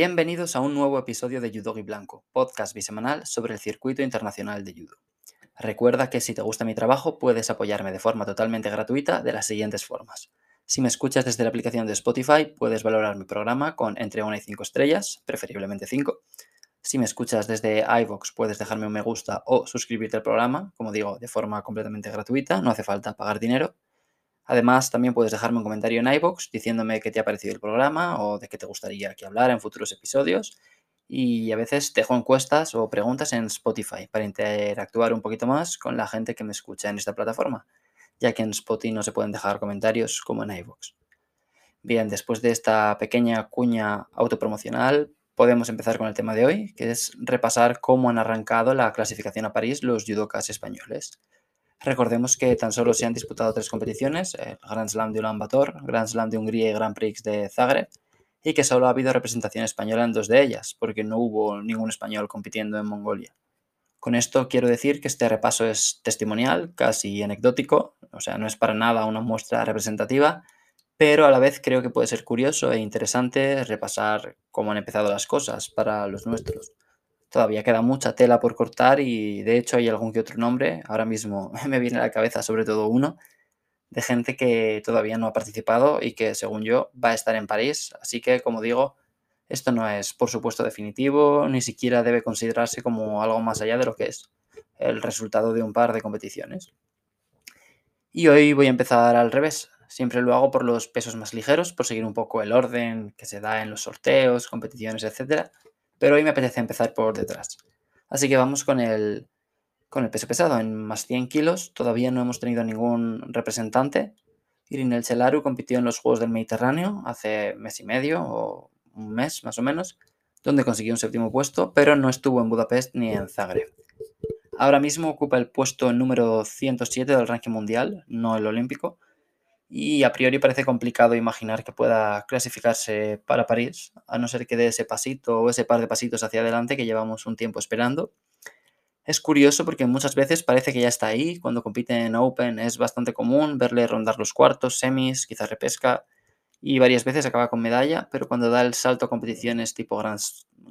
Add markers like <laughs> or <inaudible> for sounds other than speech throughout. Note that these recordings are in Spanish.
Bienvenidos a un nuevo episodio de Judogi Blanco, podcast bisemanal sobre el circuito internacional de judo. Recuerda que si te gusta mi trabajo puedes apoyarme de forma totalmente gratuita de las siguientes formas. Si me escuchas desde la aplicación de Spotify, puedes valorar mi programa con entre 1 y 5 estrellas, preferiblemente 5. Si me escuchas desde iVoox, puedes dejarme un me gusta o suscribirte al programa, como digo, de forma completamente gratuita, no hace falta pagar dinero. Además, también puedes dejarme un comentario en iVoox diciéndome qué te ha parecido el programa o de qué te gustaría que hablara en futuros episodios. Y a veces dejo encuestas o preguntas en Spotify para interactuar un poquito más con la gente que me escucha en esta plataforma, ya que en Spotify no se pueden dejar comentarios como en iVoox. Bien, después de esta pequeña cuña autopromocional, podemos empezar con el tema de hoy, que es repasar cómo han arrancado la clasificación a París los judokas españoles. Recordemos que tan solo se han disputado tres competiciones, el Grand Slam de Ulan Grand Slam de Hungría y Grand Prix de Zagreb, y que solo ha habido representación española en dos de ellas, porque no hubo ningún español compitiendo en Mongolia. Con esto quiero decir que este repaso es testimonial, casi anecdótico, o sea, no es para nada una muestra representativa, pero a la vez creo que puede ser curioso e interesante repasar cómo han empezado las cosas para los nuestros todavía queda mucha tela por cortar y de hecho hay algún que otro nombre, ahora mismo <laughs> me viene a la cabeza sobre todo uno, de gente que todavía no ha participado y que según yo va a estar en París. Así que, como digo, esto no es por supuesto definitivo, ni siquiera debe considerarse como algo más allá de lo que es el resultado de un par de competiciones. Y hoy voy a empezar al revés. Siempre lo hago por los pesos más ligeros, por seguir un poco el orden que se da en los sorteos, competiciones, etc pero hoy me apetece empezar por detrás. Así que vamos con el, con el peso pesado. En más 100 kilos todavía no hemos tenido ningún representante. Irinel Chelaru compitió en los Juegos del Mediterráneo hace mes y medio o un mes más o menos, donde consiguió un séptimo puesto, pero no estuvo en Budapest ni en Zagreb. Ahora mismo ocupa el puesto número 107 del ranking mundial, no el olímpico, y a priori parece complicado imaginar que pueda clasificarse para París, a no ser que dé ese pasito o ese par de pasitos hacia adelante que llevamos un tiempo esperando. Es curioso porque muchas veces parece que ya está ahí, cuando compite en Open es bastante común verle rondar los cuartos, semis, quizás repesca, y varias veces acaba con medalla, pero cuando da el salto a competiciones tipo Grand,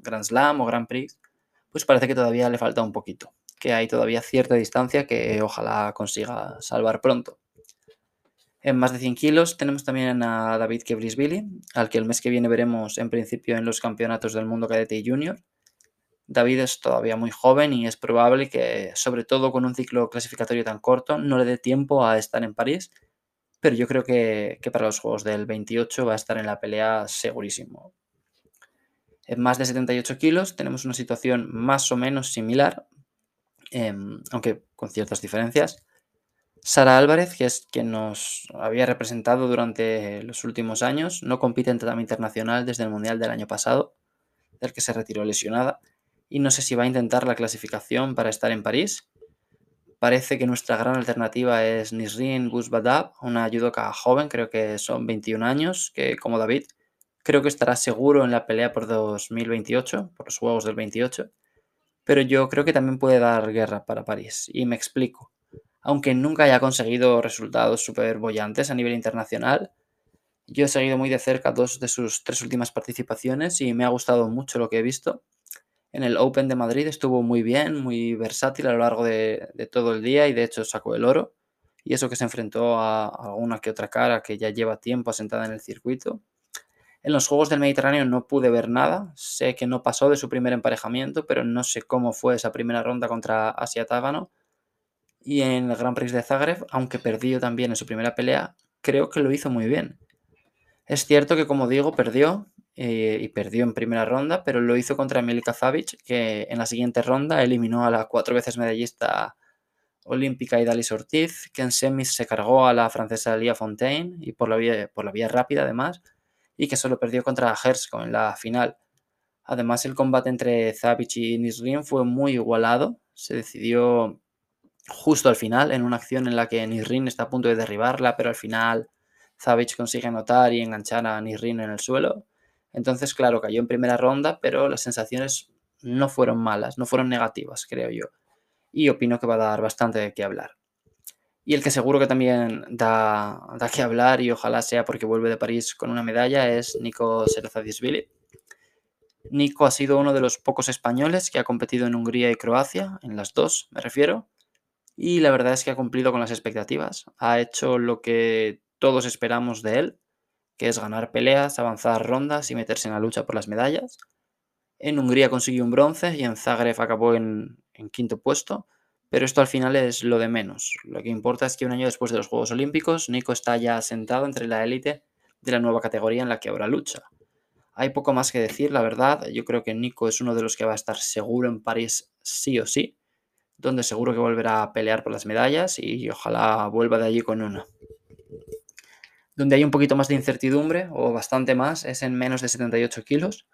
Grand Slam o Grand Prix, pues parece que todavía le falta un poquito, que hay todavía cierta distancia que ojalá consiga salvar pronto. En más de 100 kilos tenemos también a David Kebrisvili, al que el mes que viene veremos en principio en los campeonatos del mundo cadete y junior. David es todavía muy joven y es probable que, sobre todo con un ciclo clasificatorio tan corto, no le dé tiempo a estar en París, pero yo creo que, para los Juegos del 28 va a estar en la pelea segurísimo. En más de 78 kilos tenemos una situación más o menos similar, em, aunque con ciertas diferencias. Sara Álvarez, que es quien nos había representado durante los últimos años, no compite en tatami internacional desde el Mundial del año pasado, del que se retiró lesionada, y no sé si va a intentar la clasificación para estar en París. Parece que nuestra gran alternativa es Nisrin Guzbadab, una judoka joven, creo que son 21 años, que como David, creo que estará seguro en la pelea por 2028, por los Juegos del 28, pero yo creo que también puede dar guerra para París, y me explico aunque nunca haya conseguido resultados súper bollantes a nivel internacional. Yo he seguido muy de cerca dos de sus tres últimas participaciones y me ha gustado mucho lo que he visto. En el Open de Madrid estuvo muy bien, muy versátil a lo largo de, todo el día y de hecho sacó el oro. Y eso que se enfrentó a alguna que otra cara que ya lleva tiempo asentada en el circuito. En los Juegos del Mediterráneo no pude ver nada. Sé que no pasó de su primer emparejamiento, pero no sé cómo fue esa primera ronda contra Asia Tágano y en el Grand Prix de Zagreb, aunque perdió también en su primera pelea, creo que lo hizo muy bien. Es cierto que, como digo, perdió eh, y perdió en primera ronda, pero lo hizo contra Milka Zavic, que en la siguiente ronda eliminó a la cuatro veces medallista olímpica Idalis Ortiz, que en semis se cargó a la francesa Lia Fontaine y por la vía, por la vía rápida además, y que solo perdió contra Hersko en la final. Además, el combate entre Zavic y Nisrin fue muy igualado, se decidió justo al final, en una acción en la que Nisrin está a punto de derribarla, pero al final Zavic consigue anotar y enganchar a Nisrin en el suelo. Entonces, claro, cayó en primera ronda, pero las sensaciones no fueron malas, no fueron negativas, creo yo. Y opino que va a dar bastante de qué hablar. Y el que seguro que también da, da que hablar, y ojalá sea porque vuelve de París con una medalla, es Nico Serozadisvili. Nico ha sido uno de los pocos españoles que ha competido en Hungría y Croacia, en las dos me refiero, y la verdad es que ha cumplido con las expectativas. Ha hecho lo que todos esperamos de él, que es ganar peleas, avanzar rondas y meterse en la lucha por las medallas. En Hungría consiguió un bronce y en Zagreb acabó en, quinto puesto, pero esto al final es lo de menos. Lo que importa es que un año después de los Juegos Olímpicos, Nico está ya sentado entre la élite de la nueva categoría en la que ahora lucha. Hay poco más que decir, la verdad. Yo creo que Nico es uno de los que va a estar seguro en París sí o sí, donde seguro que volverá a pelear por las medallas y ojalá vuelva de allí con una. Donde hay un poquito más de incertidumbre, o bastante más, es en menos de 78 kilos.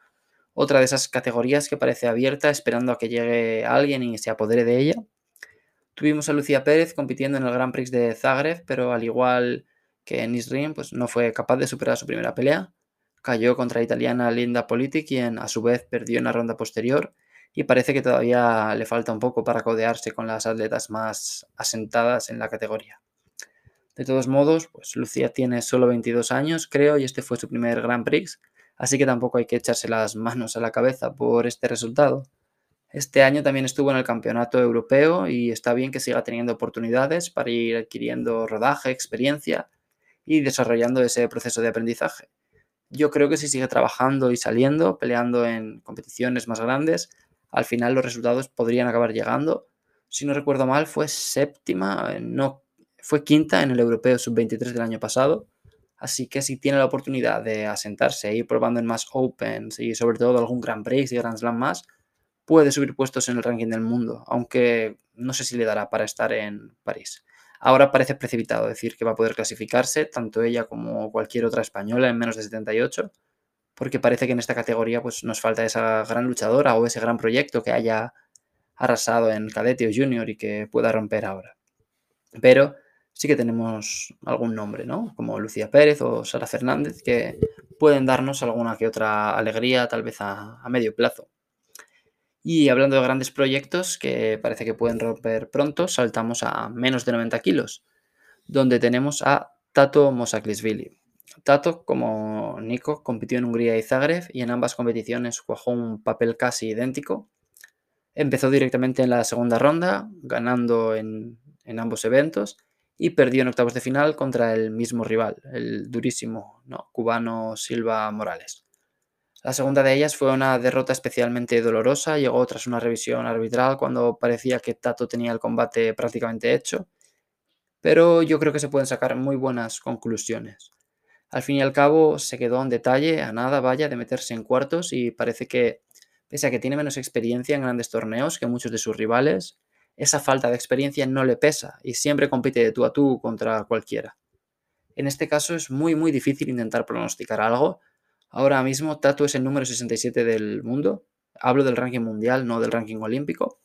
Otra de esas categorías que parece abierta, esperando a que llegue alguien y se apodere de ella. Tuvimos a Lucía Pérez compitiendo en el Grand Prix de Zagreb, pero al igual que en Isrim, pues no fue capaz de superar su primera pelea. Cayó contra la italiana Linda Politi, quien a su vez perdió en la ronda posterior, y parece que todavía le falta un poco para codearse con las atletas más asentadas en la categoría. De todos modos, pues Lucía tiene solo 22 años, creo, y este fue su primer Grand Prix, así que tampoco hay que echarse las manos a la cabeza por este resultado. Este año también estuvo en el Campeonato Europeo y está bien que siga teniendo oportunidades para ir adquiriendo rodaje, experiencia y desarrollando ese proceso de aprendizaje. Yo creo que si sigue trabajando y saliendo, peleando en competiciones más grandes, al final los resultados podrían acabar llegando. Si no recuerdo mal, fue séptima, no, fue quinta en el Europeo Sub-23 del año pasado. Así que si tiene la oportunidad de asentarse e ir probando en más Opens y sobre todo algún Grand Prix y Grand Slam más, puede subir puestos en el ranking del mundo, aunque no sé si le dará para estar en París. Ahora parece precipitado decir que va a poder clasificarse, tanto ella como cualquier otra española, en menos de 78, porque parece que en esta categoría pues, nos falta esa gran luchadora o ese gran proyecto que haya arrasado en cadete o junior y que pueda romper ahora. Pero sí que tenemos algún nombre, ¿no? Como Lucía Pérez o Sara Fernández, que pueden darnos alguna que otra alegría, tal vez a, a medio plazo. Y hablando de grandes proyectos que parece que pueden romper pronto, saltamos a menos de 90 kilos, donde tenemos a Tato Mosaklisvili. Tato, como Nico, compitió en Hungría y Zagreb y en ambas competiciones cuajó un papel casi idéntico. Empezó directamente en la segunda ronda, ganando en, en ambos eventos, y perdió en octavos de final contra el mismo rival, el durísimo ¿no? cubano Silva Morales. La segunda de ellas fue una derrota especialmente dolorosa, llegó tras una revisión arbitral cuando parecía que Tato tenía el combate prácticamente hecho, pero yo creo que se pueden sacar muy buenas conclusiones. Al fin y al cabo se quedó en detalle, a nada vaya, de meterse en cuartos y parece que, pese a que tiene menos experiencia en grandes torneos que muchos de sus rivales, esa falta de experiencia no le pesa y siempre compite de tú a tú contra cualquiera. En este caso es muy muy difícil intentar pronosticar algo, Ahora mismo Tatu es el número 67 del mundo. Hablo del ranking mundial, no del ranking olímpico.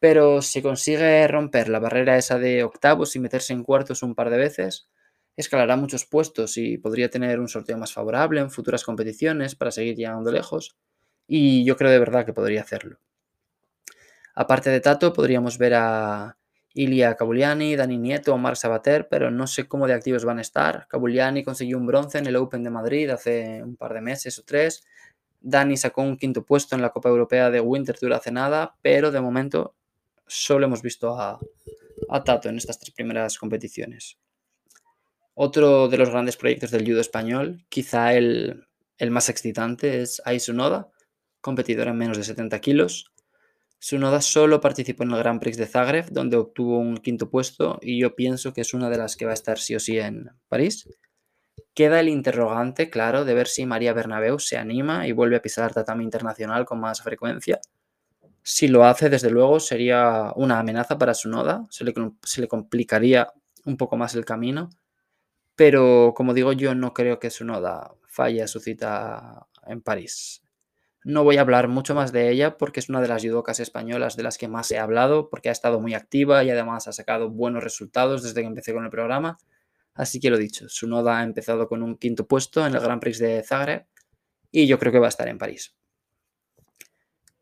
Pero si consigue romper la barrera esa de octavos y meterse en cuartos un par de veces, escalará muchos puestos y podría tener un sorteo más favorable en futuras competiciones para seguir llegando lejos. Y yo creo de verdad que podría hacerlo. Aparte de Tato, podríamos ver a Ilia Cabuliani, Dani Nieto o Marc Sabater, pero no sé cómo de activos van a estar. Cabuliani consiguió un bronce en el Open de Madrid hace un par de meses o tres. Dani sacó un quinto puesto en la Copa Europea de Winterthur hace nada, pero de momento solo hemos visto a, Tato en estas tres primeras competiciones. Otro de los grandes proyectos del judo español, quizá el, más excitante, es Aisunoda, competidora en menos de 70 kilos. Sunoda solo participó en el Grand Prix de Zagreb, donde obtuvo un quinto puesto, y yo pienso que es una de las que va a estar sí o sí en París. Queda el interrogante, claro, de ver si María Bernabeu se anima y vuelve a pisar tatami internacional con más frecuencia. Si lo hace, desde luego, sería una amenaza para Sunoda, se le complicaría un poco más el camino, pero como digo, yo no creo que Sunoda falle a su cita en París. No voy a hablar mucho más de ella porque es una de las judocas españolas de las que más he hablado, porque ha estado muy activa y además ha sacado buenos resultados desde que empecé con el programa. Así que lo dicho, su noda ha empezado con un quinto puesto en el Grand Prix de Zagreb y yo creo que va a estar en París.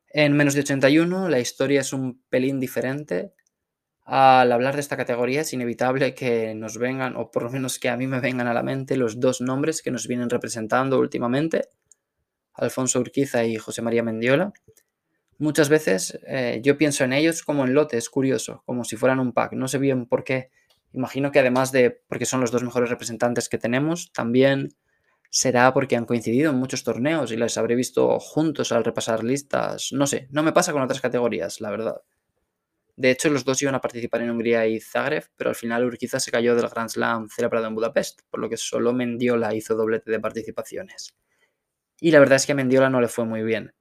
En menos de 81 la historia es un pelín diferente. Al hablar de esta categoría es inevitable que nos vengan, o por lo menos que a mí me vengan a la mente, los dos nombres que nos vienen representando últimamente Alfonso Urquiza y José María Mendiola. Muchas veces eh, yo pienso en ellos como en lotes, curioso, como si fueran un pack. No sé bien por qué. Imagino que además de porque son los dos mejores representantes que tenemos, también será porque han coincidido en muchos torneos y les habré visto juntos al repasar listas. No sé, no me pasa con otras categorías, la verdad. De hecho, los dos iban a participar en Hungría y Zagreb, pero al final Urquiza se cayó del Grand Slam celebrado en Budapest, por lo que solo Mendiola hizo doblete de participaciones. Y la verdad es que a Mendiola no le fue muy bien.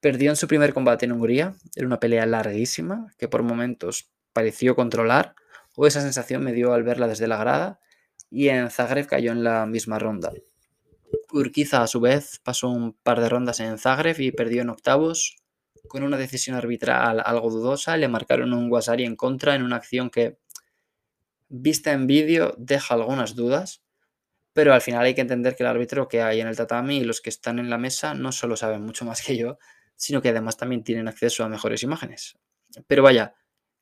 Perdió en su primer combate en Hungría, en una pelea larguísima, que por momentos pareció controlar, o esa sensación me dio al verla desde la grada, y en Zagreb cayó en la misma ronda. Urquiza, a su vez, pasó un par de rondas en Zagreb y perdió en octavos con una decisión arbitral algo dudosa. Le marcaron un Guasari en contra en una acción que, vista en vídeo, deja algunas dudas. Pero al final hay que entender que el árbitro que hay en el tatami y los que están en la mesa no solo saben mucho más que yo, sino que además también tienen acceso a mejores imágenes. Pero vaya,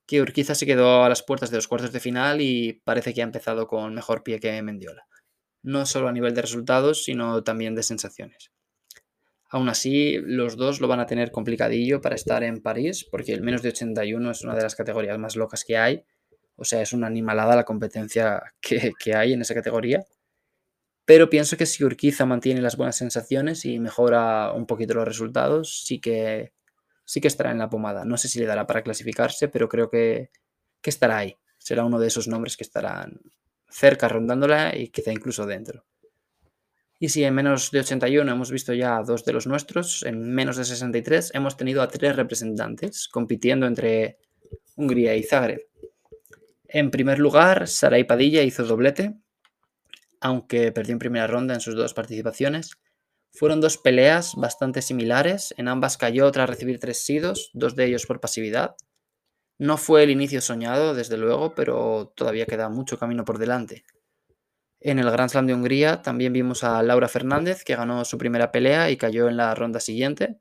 que Urquiza se quedó a las puertas de los cuartos de final y parece que ha empezado con mejor pie que Mendiola no solo a nivel de resultados, sino también de sensaciones. Aún así, los dos lo van a tener complicadillo para estar en París, porque el menos de 81 es una de las categorías más locas que hay. O sea, es una animalada la competencia que, hay en esa categoría. Pero pienso que si Urquiza mantiene las buenas sensaciones y mejora un poquito los resultados, sí que, sí que estará en la pomada. No sé si le dará para clasificarse, pero creo que, que estará ahí. Será uno de esos nombres que estarán cerca rondándola y quizá incluso dentro. Y si en menos de 81 hemos visto ya a dos de los nuestros, en menos de 63 hemos tenido a tres representantes compitiendo entre Hungría y Zagreb. En primer lugar, Saray Padilla hizo doblete, aunque perdió en primera ronda en sus dos participaciones. Fueron dos peleas bastante similares, en ambas cayó tras recibir tres sidos, dos de ellos por pasividad. No fue el inicio soñado, desde luego, pero todavía queda mucho camino por delante. En el Grand Slam de Hungría también vimos a Laura Fernández, que ganó su primera pelea y cayó en la ronda siguiente.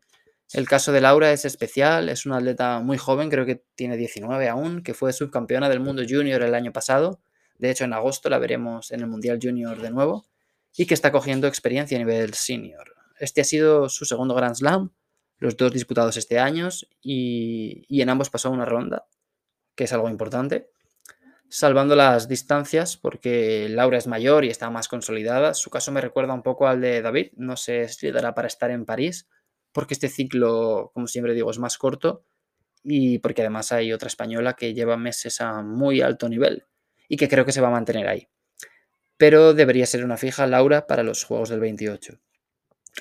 El caso de Laura es especial, es una atleta muy joven, creo que tiene 19 aún, que fue subcampeona del mundo junior el año pasado. De hecho, en agosto la veremos en el Mundial Junior de nuevo y que está cogiendo experiencia a nivel senior. Este ha sido su segundo Grand Slam, los dos disputados este año y, y en ambos pasó una ronda, que es algo importante, salvando las distancias porque Laura es mayor y está más consolidada. Su caso me recuerda un poco al de David, no sé si le dará para estar en París, porque este ciclo, como siempre digo, es más corto y porque además hay otra española que lleva meses a muy alto nivel y que creo que se va a mantener ahí. Pero debería ser una fija Laura para los Juegos del 28.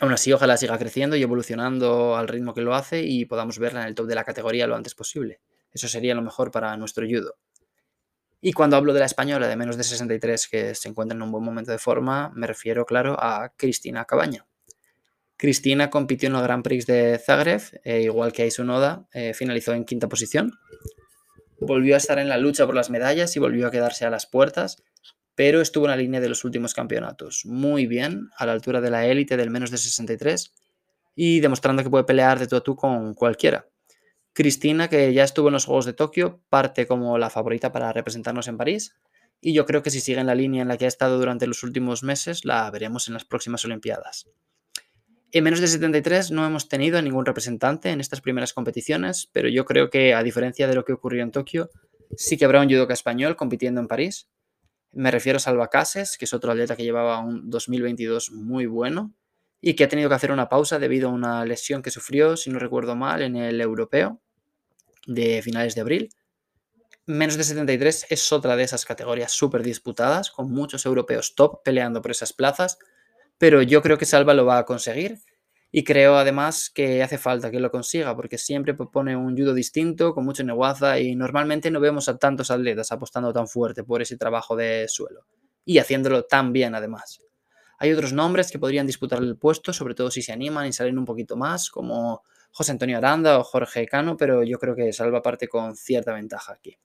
Aún así, ojalá siga creciendo y evolucionando al ritmo que lo hace y podamos verla en el top de la categoría lo antes posible. Eso sería lo mejor para nuestro judo. Y cuando hablo de la española de menos de 63 que se encuentra en un buen momento de forma, me refiero, claro, a Cristina Cabaña. Cristina compitió en el Grand Prix de Zagreb, e igual que Aisu Noda, eh, finalizó en quinta posición. Volvió a estar en la lucha por las medallas y volvió a quedarse a las puertas, pero estuvo en la línea de los últimos campeonatos. Muy bien, a la altura de la élite del menos de 63 y demostrando que puede pelear de tú a tú con cualquiera. Cristina, que ya estuvo en los Juegos de Tokio, parte como la favorita para representarnos en París. Y yo creo que si sigue en la línea en la que ha estado durante los últimos meses, la veremos en las próximas Olimpiadas. En menos de 73 no hemos tenido ningún representante en estas primeras competiciones, pero yo creo que, a diferencia de lo que ocurrió en Tokio, sí que habrá un judoka español compitiendo en París. Me refiero a Salva Cases, que es otro atleta que llevaba un 2022 muy bueno y que ha tenido que hacer una pausa debido a una lesión que sufrió, si no recuerdo mal, en el europeo de finales de abril. Menos de 73 es otra de esas categorías súper disputadas, con muchos europeos top peleando por esas plazas, pero yo creo que Salva lo va a conseguir y creo además que hace falta que lo consiga, porque siempre propone un judo distinto, con mucho neguaza, y normalmente no vemos a tantos atletas apostando tan fuerte por ese trabajo de suelo, y haciéndolo tan bien además. Hay otros nombres que podrían disputar el puesto, sobre todo si se animan y salen un poquito más, como José Antonio Aranda o Jorge Cano, pero yo creo que salva parte con cierta ventaja aquí.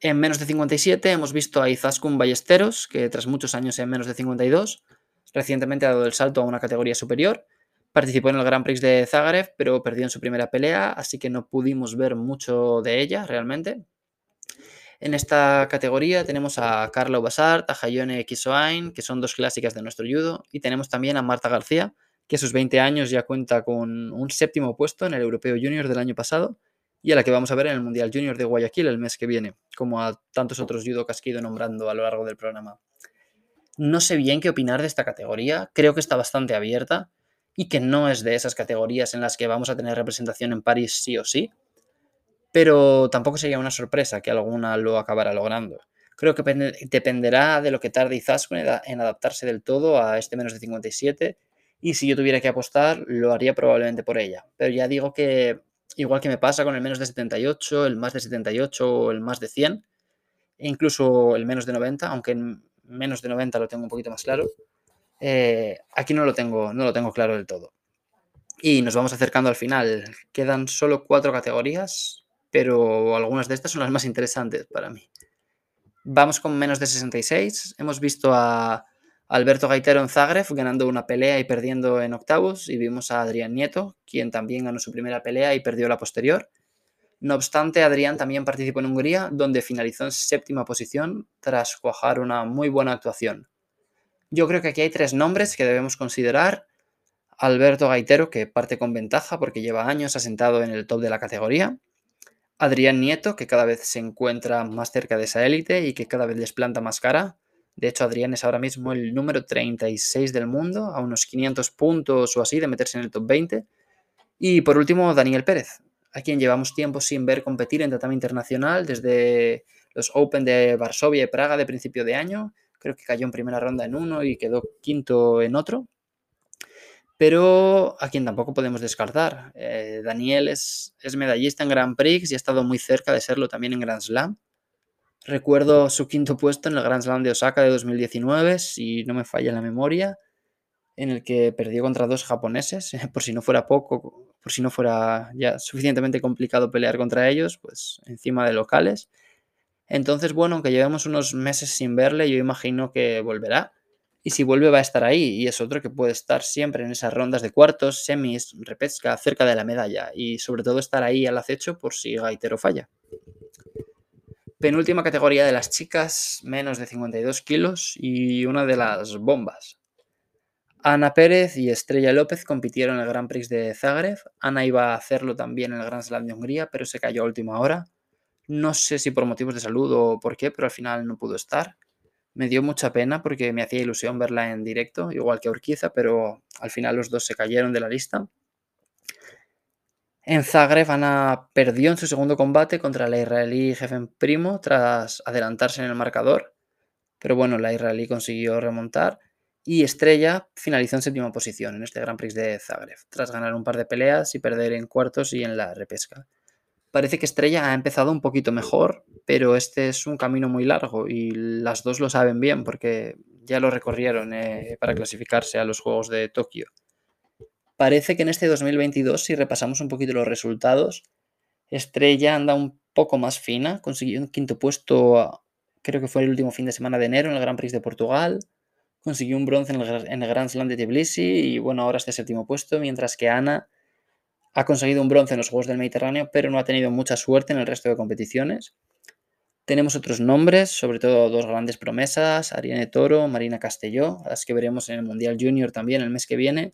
En menos de 57 hemos visto a Izaskun Ballesteros, que tras muchos años en menos de 52 Recientemente ha dado el salto a una categoría superior. Participó en el Grand Prix de Zagreb, pero perdió en su primera pelea, así que no pudimos ver mucho de ella realmente. En esta categoría tenemos a Carla Basart, a Hayone Kisoain, que son dos clásicas de nuestro judo, y tenemos también a Marta García, que a sus 20 años ya cuenta con un séptimo puesto en el Europeo Junior del año pasado y a la que vamos a ver en el Mundial Junior de Guayaquil el mes que viene, como a tantos otros judokas que he ido nombrando a lo largo del programa. No sé bien qué opinar de esta categoría, creo que está bastante abierta y que no es de esas categorías en las que vamos a tener representación en París sí o sí, pero tampoco sería una sorpresa que alguna lo acabara logrando. Creo que dependerá de lo que tarde Izaskun en adaptarse del todo a este menos de 57 y si yo tuviera que apostar lo haría probablemente por ella. Pero ya digo que igual que me pasa con el menos de 78, el más de 78 o el más de 100, e incluso el menos de 90, aunque en menos de 90 lo tengo un poquito más claro, eh, aquí no lo, tengo, no lo tengo claro del todo. Y nos vamos acercando al final. Quedan solo cuatro categorías, pero algunas de estas son las más interesantes para mí. Vamos con menos de 66. Hemos visto a Alberto Gaitero en Zagreb ganando una pelea y perdiendo en octavos. Y vimos a Adrián Nieto, quien también ganó su primera pelea y perdió la posterior. No obstante, Adrián también participó en Hungría, donde finalizó en séptima posición tras cuajar una muy buena actuación. Yo creo que aquí hay tres nombres que debemos considerar. Alberto Gaitero, que parte con ventaja porque lleva años asentado en el top de la categoría. Adrián Nieto, que cada vez se encuentra más cerca de esa élite y que cada vez les planta más cara. De hecho, Adrián es ahora mismo el número 36 del mundo, a unos 500 puntos o así de meterse en el top 20. Y por último, Daniel Pérez, a quien llevamos tiempo sin ver competir en tatami internacional desde los Open de Varsovia y Praga de principio de año. Creo que cayó en primera ronda en uno y quedó quinto en otro pero a quien tampoco podemos descartar. Eh, Daniel es, es, medallista en Grand Prix y ha estado muy cerca de serlo también en Grand Slam. Recuerdo su quinto puesto en el Grand Slam de Osaka de 2019, si no me falla la memoria, en el que perdió contra dos japoneses, <laughs> por si no fuera poco, por si no fuera ya suficientemente complicado pelear contra ellos, pues encima de locales. Entonces, bueno, aunque llevemos unos meses sin verle, yo imagino que volverá y si vuelve va a estar ahí y es otro que puede estar siempre en esas rondas de cuartos, semis, repesca, cerca de la medalla y sobre todo estar ahí al acecho por si Gaitero falla. Penúltima categoría de las chicas, menos de 52 kilos y una de las bombas. Ana Pérez y Estrella López compitieron en el Grand Prix de Zagreb. Ana iba a hacerlo también en el Grand Slam de Hungría, pero se cayó a última hora. No sé si por motivos de salud o por qué, pero al final no pudo estar. Me dio mucha pena porque me hacía ilusión verla en directo, igual que Urquiza, pero al final los dos se cayeron de la lista. En Zagreb, Ana perdió en su segundo combate contra la israelí Jefen Primo tras adelantarse en el marcador, pero bueno, la israelí consiguió remontar y Estrella finalizó en séptima posición en este Grand Prix de Zagreb, tras ganar un par de peleas y perder en cuartos y en la repesca. Parece que Estrella ha empezado un poquito mejor, pero este es un camino muy largo y las dos lo saben bien porque ya lo recorrieron eh, para clasificarse a los Juegos de Tokio. Parece que en este 2022, si repasamos un poquito los resultados, Estrella anda un poco más fina, consiguió un quinto puesto, creo que fue el último fin de semana de enero en el Gran Prix de Portugal, consiguió un bronce en el, en Grand Slam de Tbilisi y bueno, ahora este séptimo puesto, mientras que Ana ha conseguido un bronce en los Juegos del Mediterráneo, pero no ha tenido mucha suerte en el resto de competiciones. Tenemos otros nombres, sobre todo dos grandes promesas, Ariane Toro, Marina Castelló, las que veremos en el Mundial Junior también el mes que viene,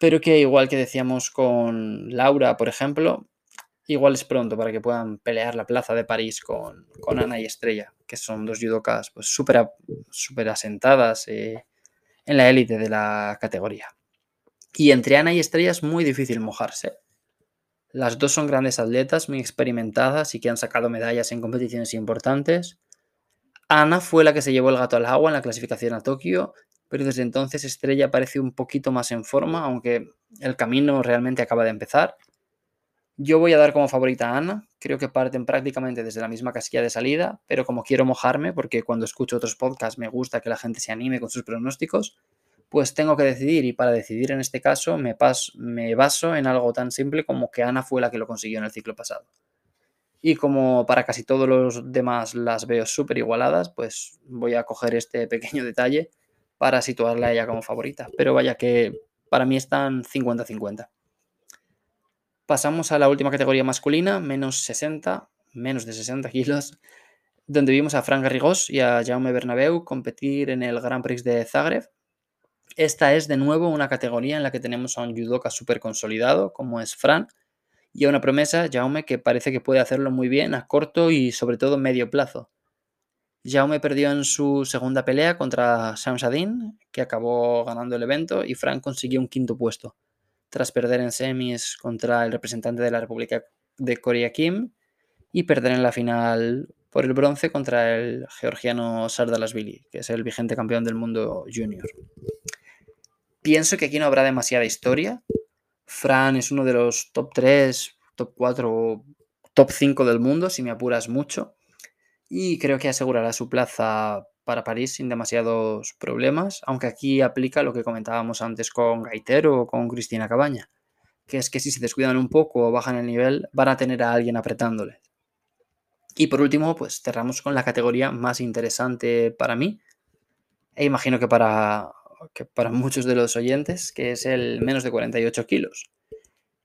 pero que igual que decíamos con Laura, por ejemplo, igual es pronto para que puedan pelear la plaza de París con, Ana y Estrella, que son dos judokas pues, súper asentadas eh, en la élite de la categoría. Y entre Ana y Estrella es muy difícil mojarse. Las dos son grandes atletas, muy experimentadas y que han sacado medallas en competiciones importantes. Ana fue la que se llevó el gato al agua en la clasificación a Tokio, pero desde entonces Estrella parece un poquito más en forma, aunque el camino realmente acaba de empezar. Yo voy a dar como favorita a Ana, creo que parten prácticamente desde la misma casilla de salida, pero como quiero mojarme, porque cuando escucho otros podcasts me gusta que la gente se anime con sus pronósticos, pues tengo que decidir y para decidir en este caso me, baso en algo tan simple como que Ana fue la que lo consiguió en el ciclo pasado. Y como para casi todos los demás las veo súper igualadas, pues voy a coger este <laughs> pequeño detalle para situarla a ella como favorita. Pero vaya que para mí están 50-50. Pasamos a la última categoría masculina, menos 60, menos de 60 kilos, donde vimos a Fran Garrigós y a Jaume Bernabeu competir en el Grand Prix de Zagreb, Esta es de nuevo una categoría en la que tenemos a un judoka súper consolidado, como es Fran, y a una promesa, Jaume, que parece que puede hacerlo muy bien a corto y sobre todo medio plazo. Jaume perdió en su segunda pelea contra Shamsadin, que acabó ganando el evento, y Fran consiguió un quinto puesto, tras perder en semis contra el representante de la República de Corea Kim y perder en la final por el bronce contra el georgiano Sardalasvili, que es el vigente campeón del mundo junior. Pienso que aquí no habrá demasiada historia. Fran es uno de los top 3, top 4, top 5 del mundo, si me apuras mucho. Y creo que asegurará su plaza para París sin demasiados problemas, aunque aquí aplica lo que comentábamos antes con Gaitero o con Cristina Cabaña, que es que si se descuidan un poco o bajan el nivel, van a tener a alguien apretándole. Y por último, pues cerramos con la categoría más interesante para mí, e imagino que para, que para muchos de los oyentes, que es el menos de 48 kilos.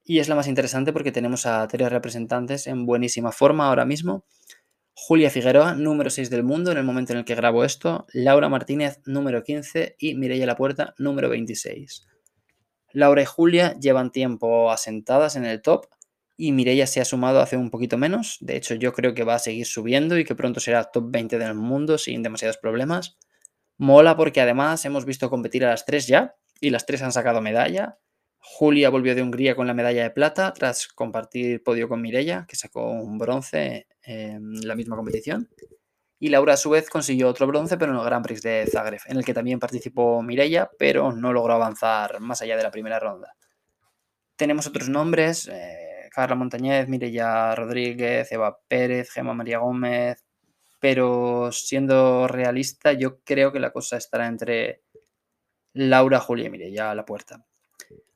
Y es la más interesante porque tenemos a tres representantes en buenísima forma ahora mismo. Julia Figueroa, número 6 del mundo en el momento en el que grabo esto, Laura Martínez, número 15 y Mireia La Puerta, número 26. Laura y Julia llevan tiempo asentadas en el top y Mireia se ha sumado hace un poquito menos. De hecho, yo creo que va a seguir subiendo y que pronto será top 20 del mundo sin demasiados problemas. Mola porque además hemos visto competir a las tres ya y las tres han sacado medalla. Julia volvió de Hungría con la medalla de plata tras compartir podio con Mireia, que sacó un bronce en la misma competición. Y Laura a su vez consiguió otro bronce, pero en el Grand Prix de Zagreb, en el que también participó Mireia, pero no logró avanzar más allá de la primera ronda. Tenemos otros nombres, eh, Carla Montañez, Mireia Rodríguez, Eva Pérez, Gemma María Gómez, pero siendo realista, yo creo que la cosa estará entre Laura, Julia y Mireia a la puerta.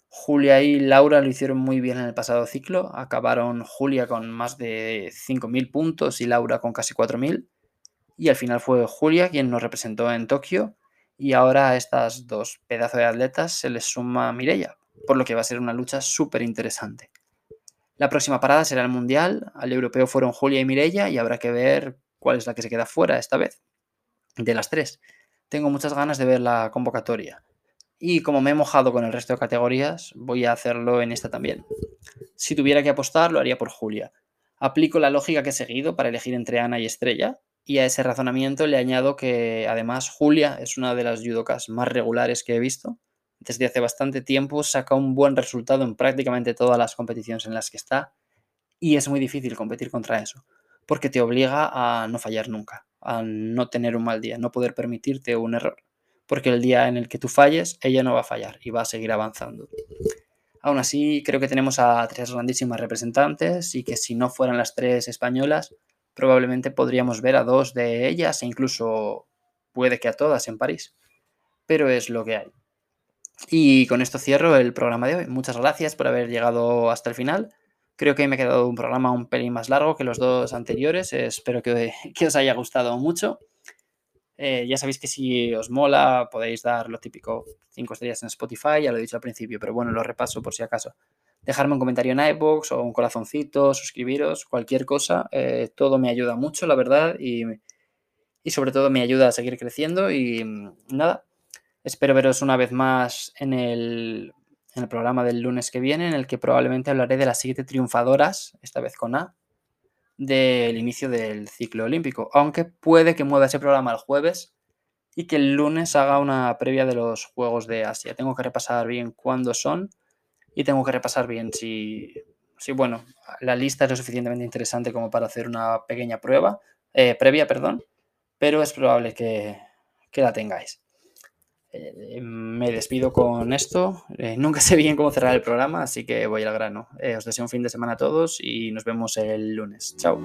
Julia y Laura lo hicieron muy bien en el pasado ciclo. Acabaron Julia con más de 5.000 puntos y Laura con casi 4.000. Y al final fue Julia quien nos representó en Tokio. Y ahora a estas dos pedazos de atletas se les suma Mireia, por lo que va a ser una lucha súper interesante. La próxima parada será el Mundial. Al europeo fueron Julia y Mireia y habrá que ver cuál es la que se queda fuera esta vez, de las tres. Tengo muchas ganas de ver la convocatoria. Y como me he mojado con el resto de categorías, voy a hacerlo en esta también. Si tuviera que apostar, lo haría por Julia. Aplico la lógica que he seguido para elegir entre Ana y Estrella, y a ese razonamiento le añado que además Julia es una de las judocas más regulares que he visto. Desde hace bastante tiempo saca un buen resultado en prácticamente todas las competiciones en las que está, y es muy difícil competir contra eso porque te obliga a no fallar nunca, a no tener un mal día, no poder permitirte un error, porque el día en el que tú falles, ella no va a fallar y va a seguir avanzando. Aún así, creo que tenemos a tres grandísimas representantes y que si no fueran las tres españolas, probablemente podríamos ver a dos de ellas e incluso puede que a todas en París. Pero es lo que hay. Y con esto cierro el programa de hoy. Muchas gracias por haber llegado hasta el final. Creo que me ha quedado un programa un pelín más largo que los dos anteriores. Espero que, os haya gustado mucho. Eh, ya sabéis que si os mola podéis dar lo típico 5 estrellas en Spotify, ya lo he dicho al principio, pero bueno, lo repaso por si acaso. Dejarme un comentario en iBox o un corazoncito, suscribiros, cualquier cosa. Eh, todo me ayuda mucho, la verdad, y, y sobre todo me ayuda a seguir creciendo. Y nada, espero veros una vez más en el en el programa del lunes que viene, en el que probablemente hablaré de las siete triunfadoras, esta vez con A, del inicio del ciclo olímpico. Aunque puede que mueva ese programa el jueves y que el lunes haga una previa de los Juegos de Asia. Tengo que repasar bien cuándo son y tengo que repasar bien si, si bueno, la lista es lo suficientemente interesante como para hacer una pequeña prueba, eh, previa, perdón, pero es probable que, que la tengáis. Eh, me despido con esto. Eh, nunca sé bien cómo cerrar el programa, así que voy al grano. Eh, os deseo un fin de semana a todos y nos vemos el lunes. Chao.